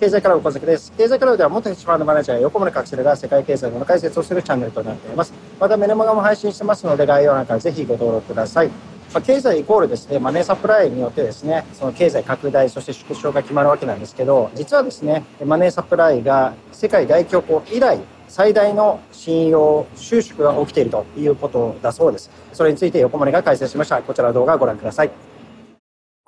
経済クラブ小崎です。経済クラブでは元ヘッジファンドマネージャー横村隠せるが世界経済の解説をするチャンネルとなっています。またメルマガも配信してますので概要欄からぜひご登録ください。まあ、経済イコールですね、マネーサプライによってですね、その経済拡大、そして縮小が決まるわけなんですけど、実はですね、マネーサプライが世界大恐慌以来、最大の信用収縮が起きているということだそうです。それについて横森が解説しました。こちらの動画をご覧ください。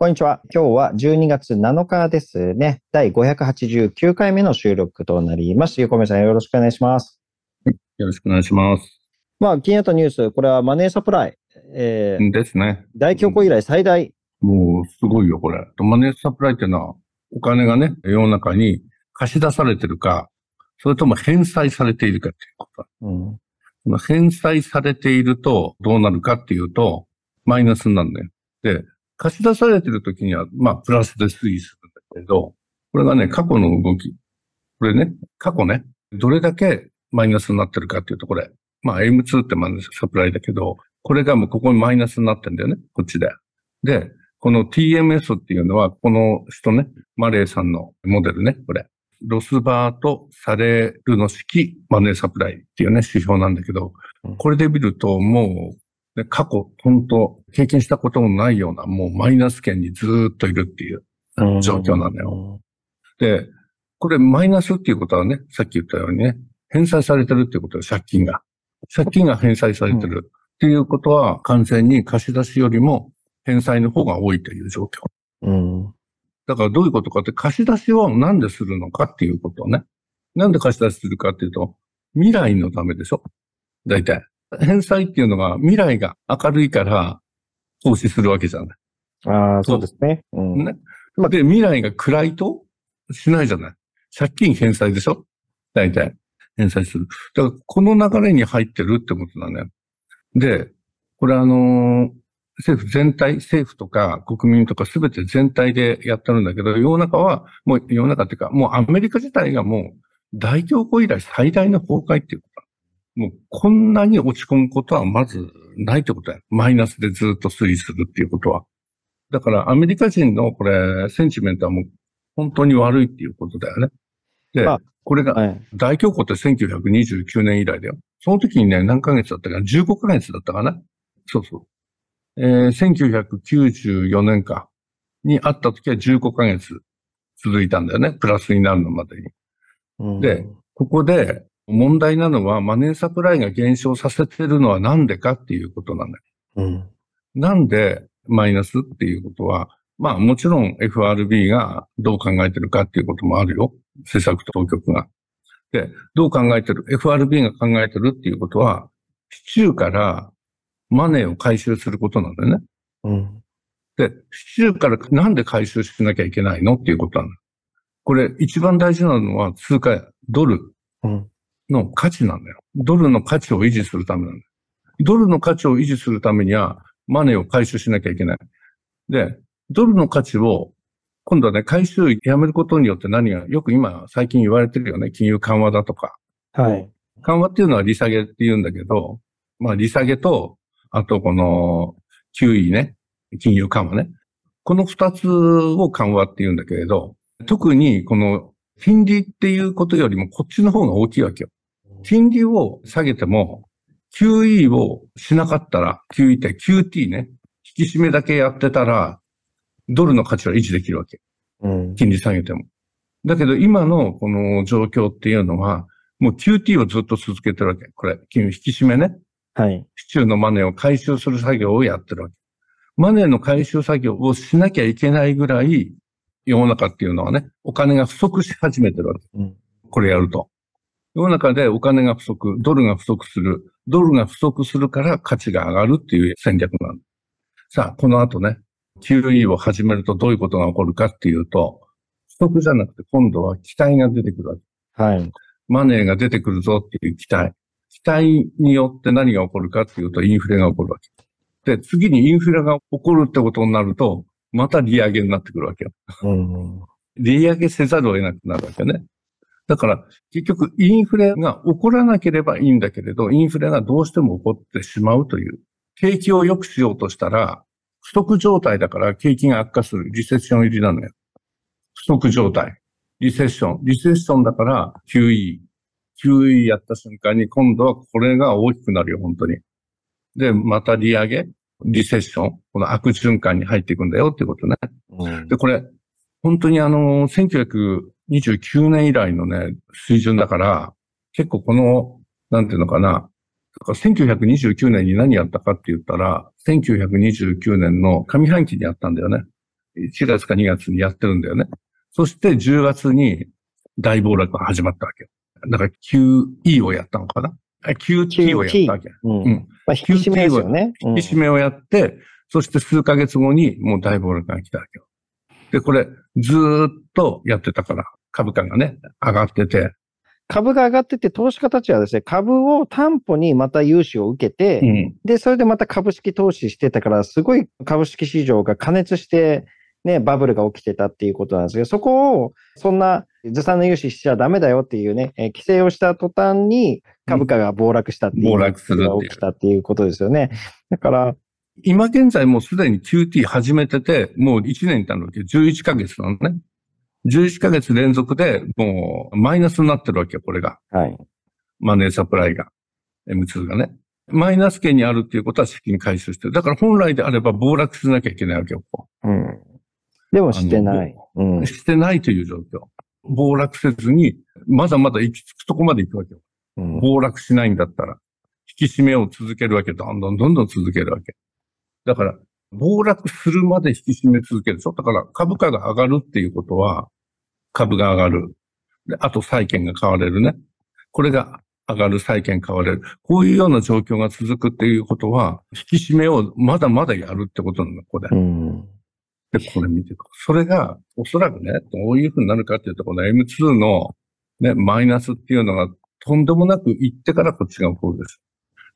こんにちは。今日は12月7日ですね。第589回目の収録となります。横目さんよろしくお願いします。よろしくお願いします。まあ、気になったニュース、これはマネーサプライ。えー、ですね。大恐慌以来最大。もう、すごいよ、これ。マネーサプライっていうのは、お金がね、世の中に貸し出されてるか、それとも返済されているかっていうこと。うん、返済されているとどうなるかっていうと、マイナスになるんだよ。で、貸し出されてる時には、まあ、プラスで推移するんだけど、これがね、過去の動き。これね、過去ね、どれだけマイナスになってるかっていうと、これ、まあ、M2 ってマネサプライだけど、これがもうここにマイナスになってんだよね、こっちで。で、この TMS っていうのは、この人ね、マレーさんのモデルね、これ。ロスバートされるの式マネーサプライっていうね、指標なんだけど、これで見るともうで過去、本当経験したこともないような、もうマイナス圏にずっといるっていう状況なのよ。で、これマイナスっていうことはね、さっき言ったようにね、返済されてるっていうことは借金が。借金が返済されてるっていうことは、完全に貸し出しよりも返済の方が多いという状況。うん、だからどういうことかって、貸し出しをなんでするのかっていうことをね。なんで貸し出しするかっていうと、未来のためでしょ大体。返済っていうのが未来が明るいから投資するわけじゃない。ああ、そうですね。うん、ね。で、未来が暗いとしないじゃない。借金返済でしょ？大体。返済する。だから、この流れに入ってるってことだね。で、これあのー、政府全体、政府とか国民とかすべて全体でやってるんだけど、世の中は、もう世の中っていうか、もうアメリカ自体がもう大恐慌以来最大の崩壊っていうもうこんなに落ち込むことはまずないってことや。マイナスでずっと推移するっていうことは。だからアメリカ人のこれ、センチメントはもう本当に悪いっていうことだよね。で、これが、大恐慌って1929年以来だよ。その時にね、何ヶ月だったかな ?15 ヶ月だったかな？そうそう。えー、1994年か。にあった時は15ヶ月続いたんだよね。プラスになるのまでに。うん、で、ここで、問題なのはマネーサプライが減少させてるのはなんでかっていうことなんだよ。うん、なんでマイナスっていうことは、まあもちろん FRB がどう考えてるかっていうこともあるよ。政策当局が。で、どう考えてる ?FRB が考えてるっていうことは、市中からマネーを回収することなんだよね。うん、で、市中からなんで回収しなきゃいけないのっていうことなの。これ一番大事なのは通貨、ドル。うんの価値なんだよ。ドルの価値を維持するためなんだよ。ドルの価値を維持するためには、マネーを回収しなきゃいけない。で、ドルの価値を、今度はね、回収やめることによって何が、よく今、最近言われてるよね。金融緩和だとか。はい。緩和っていうのは利下げって言うんだけど、まあ利下げと、あとこの、QE ね。金融緩和ね。この二つを緩和って言うんだけれど、特にこの金利っていうことよりもこっちの方が大きいわけよ。金利を下げても、QE をしなかったら、QE って QT ね、引き締めだけやってたら、ドルの価値は維持できるわけ。うん、金利下げても。だけど今のこの状況っていうのは、もう QT をずっと続けてるわけ。これ、金融引き締めね。はい。市中のマネーを回収する作業をやってるわけ。マネーの回収作業をしなきゃいけないぐらい、世の中っていうのはね、お金が不足し始めてるわけ。うん、これやると。世の中でお金が不足、ドルが不足する。ドルが不足するから価値が上がるっていう戦略なんです。さあ、この後ね、QE を始めるとどういうことが起こるかっていうと、不足じゃなくて今度は期待が出てくるわけ。はい。マネーが出てくるぞっていう期待。期待によって何が起こるかっていうとインフレが起こるわけ。で、次にインフレが起こるってことになると、また利上げになってくるわけよ。うん、利上げせざるを得なくなるわけね。だから、結局、インフレが起こらなければいいんだけれど、インフレがどうしても起こってしまうという。景気を良くしようとしたら、不足状態だから景気が悪化する。リセッション入りなのよ。不足状態。リセッション。リセッションだから QE。QE やった瞬間に今度はこれが大きくなるよ、本当に。で、また利上げ、リセッション、この悪循環に入っていくんだよっていうことね。うんで、これ、本当にあの、1929年以来のね、水準だから、結構この、なんていうのかな、だから1929年に何やったかって言ったら、1929年の上半期にやったんだよね。1月か2月にやってるんだよね。そして10月に大暴落が始まったわけよ。だから QE をやったのかなあ ?QT をやったわけ。うんうんまあ、引き締めですよね。引き締めをやって、そして数ヶ月後にもう大暴落が来たわけよ。で、これずーっとやってたから、株価がね、上がってて、株が上がってて、投資家たちはですね、株を担保にまた融資を受けて、うん。で、それでまた株式投資してたから、すごい株式市場が過熱して、ね、バブルが起きてたっていうことなんですけど、そこを、そんなずさんな融資しちゃダメだよっていうね、えー規制をした途端に株価が暴落したっていう、暴落するが起きたっていうことですよね。だから、今現在もうすでに QT 始めてて、もう1年になるわけ。11ヶ月なのね。11ヶ月連続でもうマイナスになってるわけよ、これが。はい。マネーサプライが。M2 がね。マイナス圏にあるっていうことは資金回収してる。だから本来であれば暴落しなきゃいけないわけよ。こうん。でもしてない。うんう。してないという状況。暴落せずに、まだまだ行き着くとこまで行くわけよ。うん暴落しないんだったら、引き締めを続けるわけ。どんどんどんどん続けるわけ。だから、暴落するまで引き締め続けるでしょ？だから、株価が上がるっていうことは、株が上がる。で、あと債券が買われるね。これが上がる債券買われる。こういうような状況が続くっていうことは、引き締めをまだまだやるってことなの、これ。うん。で、これ見てくそれが、おそらくね、どういうふうになるかっていうと、この M2 のね、マイナスっていうのがとんでもなくいってからこっちが起こるです。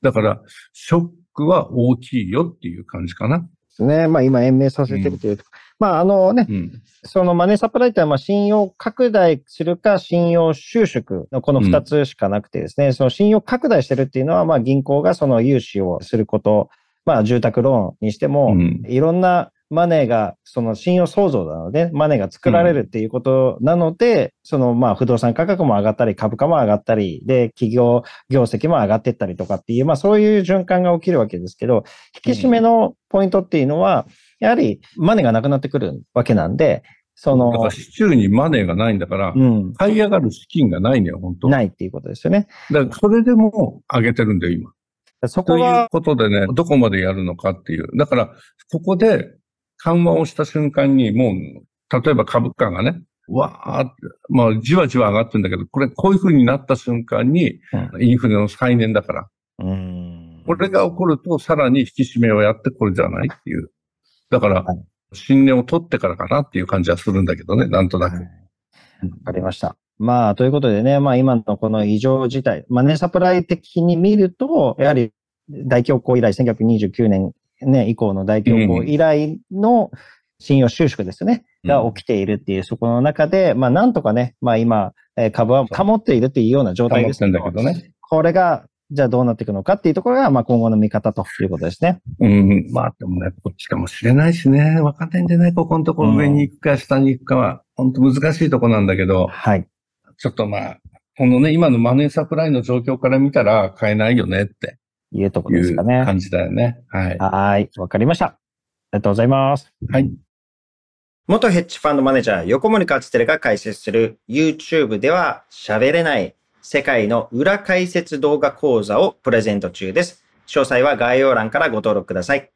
だから、ショックは大きいよっていう感じかな。ですね。まあ今延命させてるという。まああのね、うん。そのマネーサプライってのはまあ信用拡大するか信用収縮のこの二つしかなくてですね、その信用拡大してるっていうのはまあ銀行がその融資をすること、まあ住宅ローンにしても、うんいろんなマネーが、その信用創造なので、マネーが作られるっていうことなので、そのまあ不動産価格も上がったり、株価も上がったり、で、企業業績も上がっていったりとかっていう、まあそういう循環が起きるわけですけど、引き締めのポイントっていうのは、やはりマネーがなくなってくるわけなんで、そだからの、市中にマネーがないんだから、うん、買い上がる資金がないのよ、本当ないっていうことですよね。だからそれでも上げてるんだよ、今。そこというは、ことでね、どこまでやるのかっていう。だから、ここで緩和をした瞬間に、もう、例えば株価がね、わーって、まあ、じわじわ上がってるんだけど、これ、こういう風になった瞬間に、インフレの再燃だから、うん、これが起こると、さらに引き締めをやってこれじゃないっていう。だからはい、新年を取ってからかなっていう感じはするんだけどね、なんとなく。はいわかりました。まあ、ということでね、まあ今のこの異常事態、マネーサプライ的に見ると、やはり大恐慌以来、1929年、ね、以降の大恐慌以来の信用収縮ですね、うん。が起きているっていう、そこの中で、まあなんとかね、まあ今、えー株は保っているっていうような状態ですけどだけどね。これが、じゃあどうなっていくのかっていうところが、まあ今後の見方ということですね。うん、まあでもね、こっちかもしれないしね、わかんないんじゃない？ここのところ上に行くか下に行くかは、本当難しいとこなんだけど、はい。ちょっとまあ、このね、今のマネーサプライの状況から見たら買えないよねっていうところですかね。感じだよね。はい。はい。わかりました。ありがとうございます。はい。元ヘッジファンドマネージャー横森勝輝が解説する YouTube では喋れない世界の裏解説動画講座をプレゼント中です。詳細は概要欄からご登録ください。